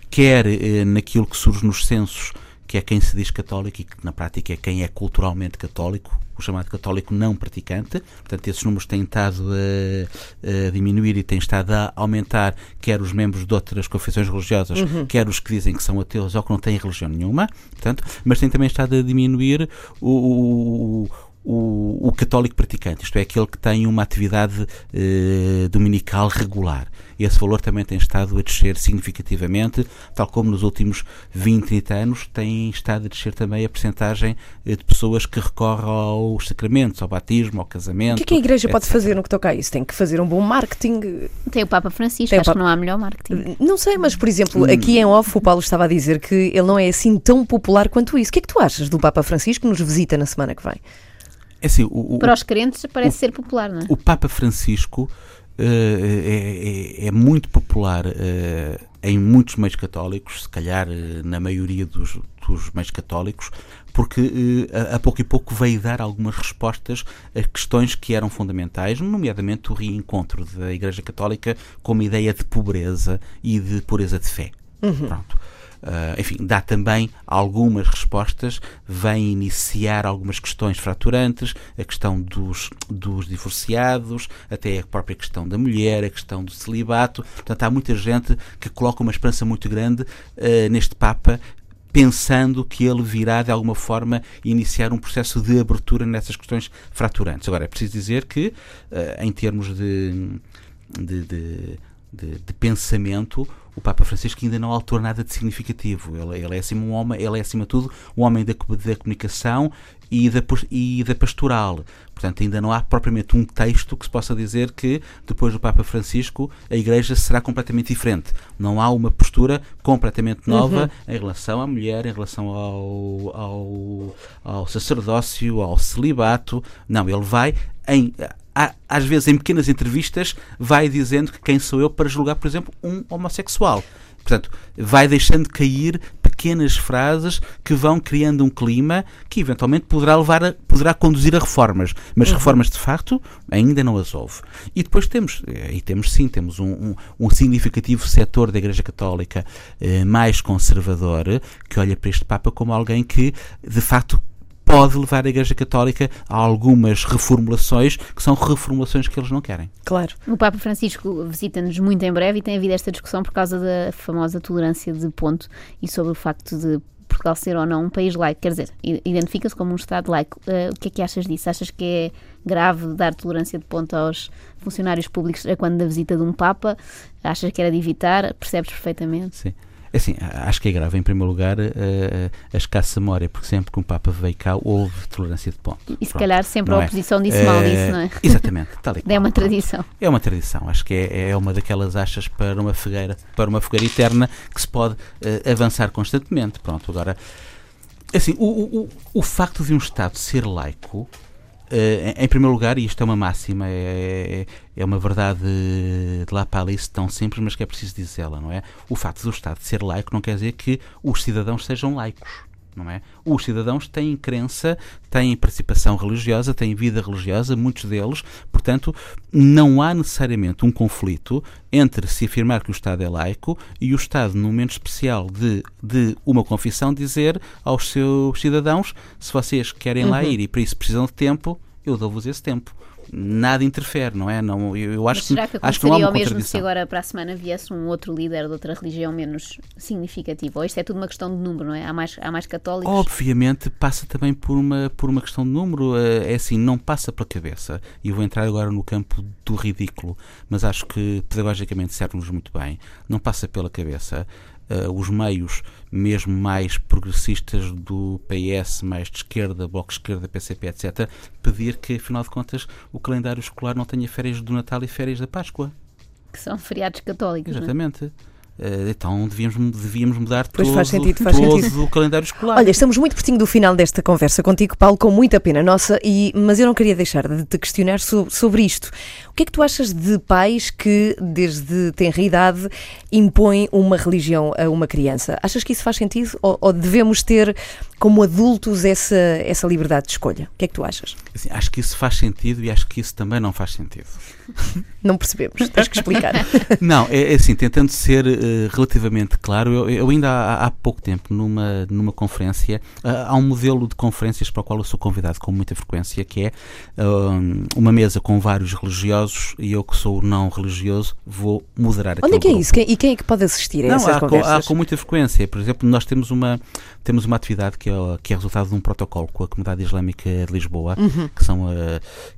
quer eh, naquilo que surge nos censos, que é quem se diz católico e que na prática é quem é culturalmente católico, o chamado católico não praticante. Portanto, esses números têm estado a, a, diminuir e têm estado a aumentar, quer os membros de outras confissões religiosas, uhum. quer os que dizem que são ateus ou que não têm religião nenhuma. Portanto, mas tem também estado a diminuir o, o o, o, católico praticante, isto é, aquele que tem uma atividade eh, dominical regular. Esse valor também tem estado a descer significativamente, tal como nos últimos 20, 30 anos tem estado a descer também a percentagem eh, de pessoas que recorrem aos sacramentos, ao batismo, ao casamento. O que é que a Igreja etc. pode fazer no que toca a isso? Tem que fazer um bom marketing. Tem o Papa Francisco, acho Papa... que não há melhor marketing. Não sei, mas por exemplo, hum. aqui em off o Paulo estava a dizer que ele não é assim tão popular quanto isso. O que é que tu achas do Papa Francisco que nos visita na semana que vem? É assim, o, o, Para os crentes parece o, ser popular, não é? O Papa Francisco uh, é, é, é, muito popular em muitos meios católicos, se calhar na maioria dos, dos meios católicos, porque a, a, pouco e pouco veio dar algumas respostas a questões que eram fundamentais, nomeadamente o reencontro da Igreja Católica com uma ideia de pobreza e de pureza de fé. Uhum. Pronto. Uh, enfim, dá também algumas respostas, vem iniciar algumas questões fraturantes, a questão dos, dos divorciados, até a própria questão da mulher, a questão do celibato. Portanto, há muita gente que coloca uma esperança muito grande uh, neste Papa pensando que ele virá de alguma forma iniciar um processo de abertura nessas questões fraturantes. Agora, é preciso dizer que, uh, em termos de, de, de, de pensamento, o Papa Francisco ainda não alterou nada de significativo. Ele, ele, é acima um homem, ele é acima de tudo um homem da, da comunicação e da, e da pastoral. Portanto, ainda não há propriamente um texto que se possa dizer que depois do Papa Francisco a Igreja será completamente diferente. Não há uma postura completamente nova uhum. em relação à mulher, em relação ao, ao, ao sacerdócio, ao celibato. Não, ele vai em às vezes em pequenas entrevistas, vai dizendo que quem sou eu para julgar, por exemplo, um homossexual. Portanto, vai deixando cair pequenas frases que vão criando um clima que eventualmente poderá levar a, poderá conduzir a reformas, mas uhum. reformas de facto ainda não as houve. E depois temos, e temos sim, temos um, um, um significativo setor da Igreja Católica eh, mais conservador que olha para este Papa como alguém que de facto pode levar a Igreja Católica a algumas reformulações que são reformulações que eles não querem. Claro. O Papa Francisco visita-nos muito em breve e tem havido esta discussão por causa da famosa tolerância de ponto e sobre o facto de Portugal ser ou não um país laico, quer dizer, identifica-se como um Estado laico. Uh, o que é que achas disso? Achas que é grave dar tolerância de ponto aos funcionários públicos a quando da visita de um Papa? Achas que era de evitar? Percebes perfeitamente? Sim. É assim, acho que é grave, em primeiro lugar, a, a escassa memória, porque sempre que um Papa veio cá houve tolerância de ponto. E se Pronto, calhar sempre a é? oposição é? disse mal disso, não é? Exatamente, tal e É uma tradição. É uma tradição, acho que é, é uma daquelas achas para uma fogueira, para uma fogueira eterna que se pode uh, avançar constantemente. Pronto, agora, assim, o, o, o facto de um Estado ser laico em primeiro lugar, e isto é uma máxima, é, é uma verdade de lá para ali tão simples, mas que é preciso dizê-la, não é? O facto do Estado ser laico não quer dizer que os cidadãos sejam laicos. não é? Os cidadãos têm crença, têm participação religiosa, têm vida religiosa, muitos deles, portanto, não há necessariamente um conflito entre se afirmar que o Estado é laico e o Estado, num momento especial de, de uma confissão, dizer aos seus cidadãos: se vocês querem uhum. lá ir e para isso precisam de tempo, eu dou-vos esse tempo nada interfere, não é? Não, eu, eu acho Mas será que, que acho que não há uma mesmo se agora para a semana viesse um outro líder de outra religião menos significativo? Ou isto é tudo uma questão de número, não é? Há mais, há mais católicos? Obviamente passa também por uma, por uma questão de número. Eh, é assim, não passa pela cabeça. E vou entrar agora no campo do ridículo, mas acho que pedagogicamente serve-nos muito bem. Não passa pela cabeça uh, os meios mesmo mais progressistas do PS, mais de esquerda, Bloco de Esquerda, PCP, etc., pedir que, afinal de contas, o calendário escolar não tenha férias do Natal e férias da Páscoa. Que são feriados católicos. É? Exatamente. Uh, então devíamos, devíamos mudar pois todo, faz sentido, faz todo sentido. o calendário escolar. Olha, estamos muito pertinho do final desta conversa contigo, Paulo, com muita pena nossa, e, mas eu não queria deixar de te questionar sobre isto. O que é que tu achas de pais que, desde tenra idade, impõem uma religião a uma criança? Achas que isso faz sentido? Ou, ou devemos ter, como adultos, essa, essa liberdade de escolha? O que é que tu achas? Assim, acho que isso faz sentido e acho que isso também não faz sentido. Não percebemos, tens que explicar. não, é, é, assim, tentando ser uh, relativamente claro, eu, eu ainda há, há, pouco tempo, numa, numa conferência, uh, há um modelo de conferências para o qual eu sou convidado com muita frequência, que é uh, uma mesa com vários religiosos e eu que sou não religioso vou moderar Onde é que grupo. é isso? e quem é que pode assistir a não, essas há conversas? Com, há com muita frequência. Por exemplo, nós temos uma, temos uma atividade que é, que é resultado de um protocolo com a comunidade islâmica de Lisboa, uhum. que, são,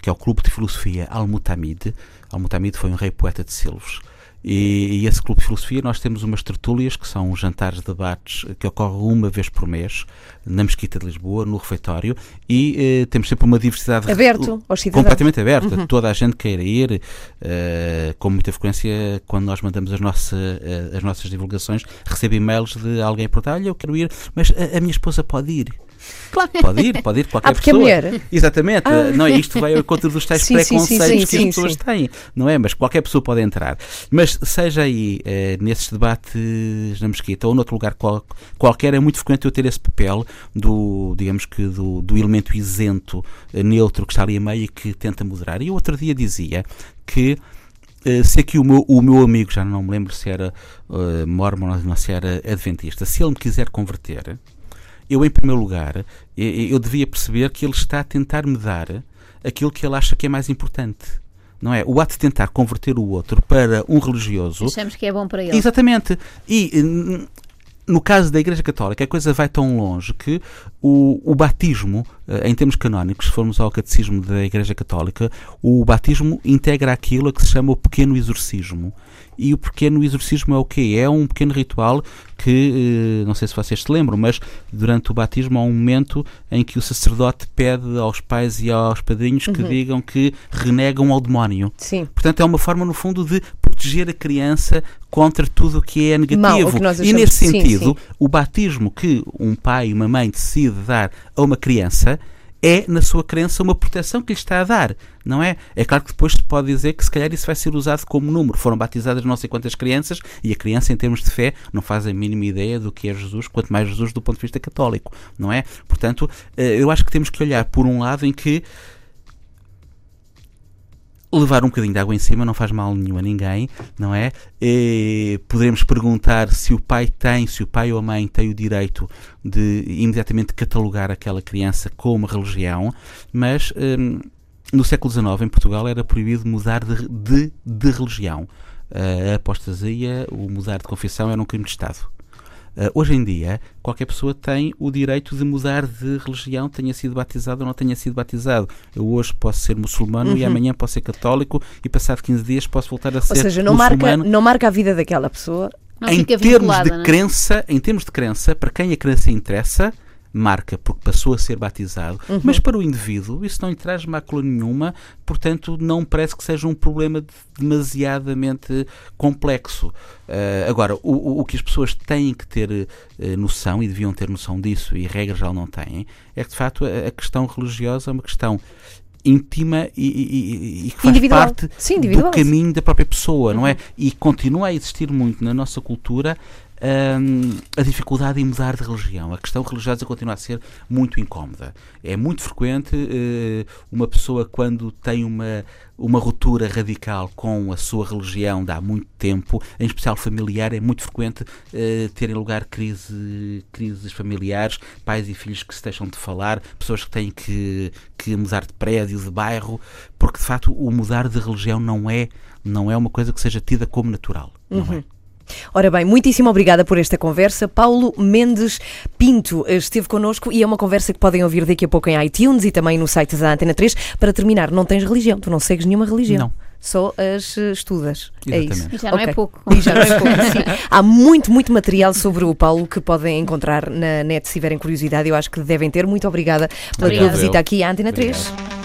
que é o Clube de Filosofia Al-Mutamid, Al-Mutamid foi um rei poeta de Silves. E, e, esse clube de filosofia nós temos umas tertúlias que são jantares de debates que ocorrem uma vez por mês na Mesquita de Lisboa, no refeitório, e eh, temos sempre uma diversidade aberto aos cidadãos. completamente aberta. Uhum. Toda a gente queira ir, uh, com muita frequência, quando nós mandamos as, nossa, uh, as nossas divulgações, recebo e-mails de alguém por olha, eu quero ir, mas a, a minha esposa pode ir. Claro, pode ir, pode ir qualquer ah, porque pessoa. É mulher. Exatamente. Ah. Não, isto vai ao encontro dos tais sim, preconceitos sim, sim, que as pessoas têm, não é? Mas qualquer pessoa pode entrar. Mas seja aí eh, nesses debates na Mesquita ou noutro lugar qual, qualquer, é muito frequente eu ter esse papel do, digamos que, do, do elemento isento, eh, neutro, que está ali a meio e que tenta moderar. E outro dia dizia que Uh, se aqui o meu, o meu amigo, já não me lembro se era uh, mormon ou se era adventista, se ele me quiser converter, eu, em primeiro lugar, eu devia perceber que ele está a tentar me dar aquilo que ele acha que é mais importante. Não é? O ato de tentar converter o outro para um religioso. Achamos que é bom para ele. Exatamente. E no caso da Igreja Católica, a coisa vai tão longe que o, o batismo, eh, em termos canónicos, se formos ao catecismo da Igreja Católica, o batismo integra aquilo que se chama o pequeno exorcismo. E o pequeno exorcismo é o quê? É um pequeno ritual que, eh, não sei se vocês se lembram, mas durante o batismo há um momento em que o sacerdote pede aos pais e aos padrinhos que uhum. digam que renegam ao demónio. Sim. Portanto, é uma forma, no fundo, de proteger a criança contra tudo o que é negativo. Mal, e nesse sentido, sim, sim. o batismo que um pai e uma mãe decide dar a uma criança é, na sua crença, uma proteção que lhe está a dar, não é? É claro que depois se pode dizer que se calhar isso vai ser usado como número. Foram batizadas não sei quantas crianças e a criança, em termos de fé, não faz a mínima ideia do que é Jesus, quanto mais Jesus do ponto de vista católico, não é? Portanto, eh, eu acho que temos que olhar por um lado em que levar um bocadinho de água em cima não faz mal nenhum a ninguém, não é? E poderemos perguntar se o pai tem, se o pai ou a mãe tem o direito de imediatamente catalogar aquela criança como religião, mas hum, no século XIX em Portugal era proibido mudar de, de, de religião. A apostasia, o mudar de confissão era um crime de Estado. Uh, hoje em dia, qualquer pessoa tem o direito de mudar de religião, tenha sido batizado ou não tenha sido batizado. Eu hoje posso ser muçulmano uhum. e amanhã posso ser católico e passado 15 dias posso voltar a ser Ou seja, não muçulmano. marca, não marca a vida daquela pessoa. Não em termos de é? crença, em termos de crença, para quem a crença interessa, marca porque passou a ser batizado, uhum. mas para o indivíduo isso não lhe traz mácula nenhuma, portanto não parece que seja um problema demasiadamente complexo. Uh, agora, o, o, que as pessoas têm que ter uh, noção, e deviam ter noção disso, e regra já não têm, é que de facto a, a questão religiosa é uma questão íntima e, e, e, que faz individual. parte Sim, do caminho da própria pessoa, uhum. não é? Uhum. E continua a existir muito na nossa cultura hum, a dificuldade em mudar de religião. A questão religiosa continua a ser muito incómoda. É muito frequente uh, uma pessoa, quando tem uma, uma ruptura radical com a sua religião de há muito tempo, em especial familiar, é muito frequente uh, terem lugar crise, crises familiares, pais e filhos que se deixam de falar, pessoas que têm que, que mudar de prédio, de bairro, porque de facto o mudar de religião não é, não é uma coisa que seja tida como natural. Não é? Ora bem, muitíssimo obrigada por esta conversa. Paulo Mendes Pinto esteve connosco e é uma conversa que podem ouvir daqui a pouco em iTunes e também no site da Antena 3. Para terminar, não tens religião, tu não segues nenhuma religião. Não. Só as uh, estudas. Exatamente. É isso. E já não Ok. é pouco. E já não é pouco, sim. Há muito, muito material sobre o Paulo que podem encontrar na net se tiverem curiosidade. Eu acho que devem ter. Muito obrigada pela tua Obrigada. visita aqui à Antena 3. Obrigado.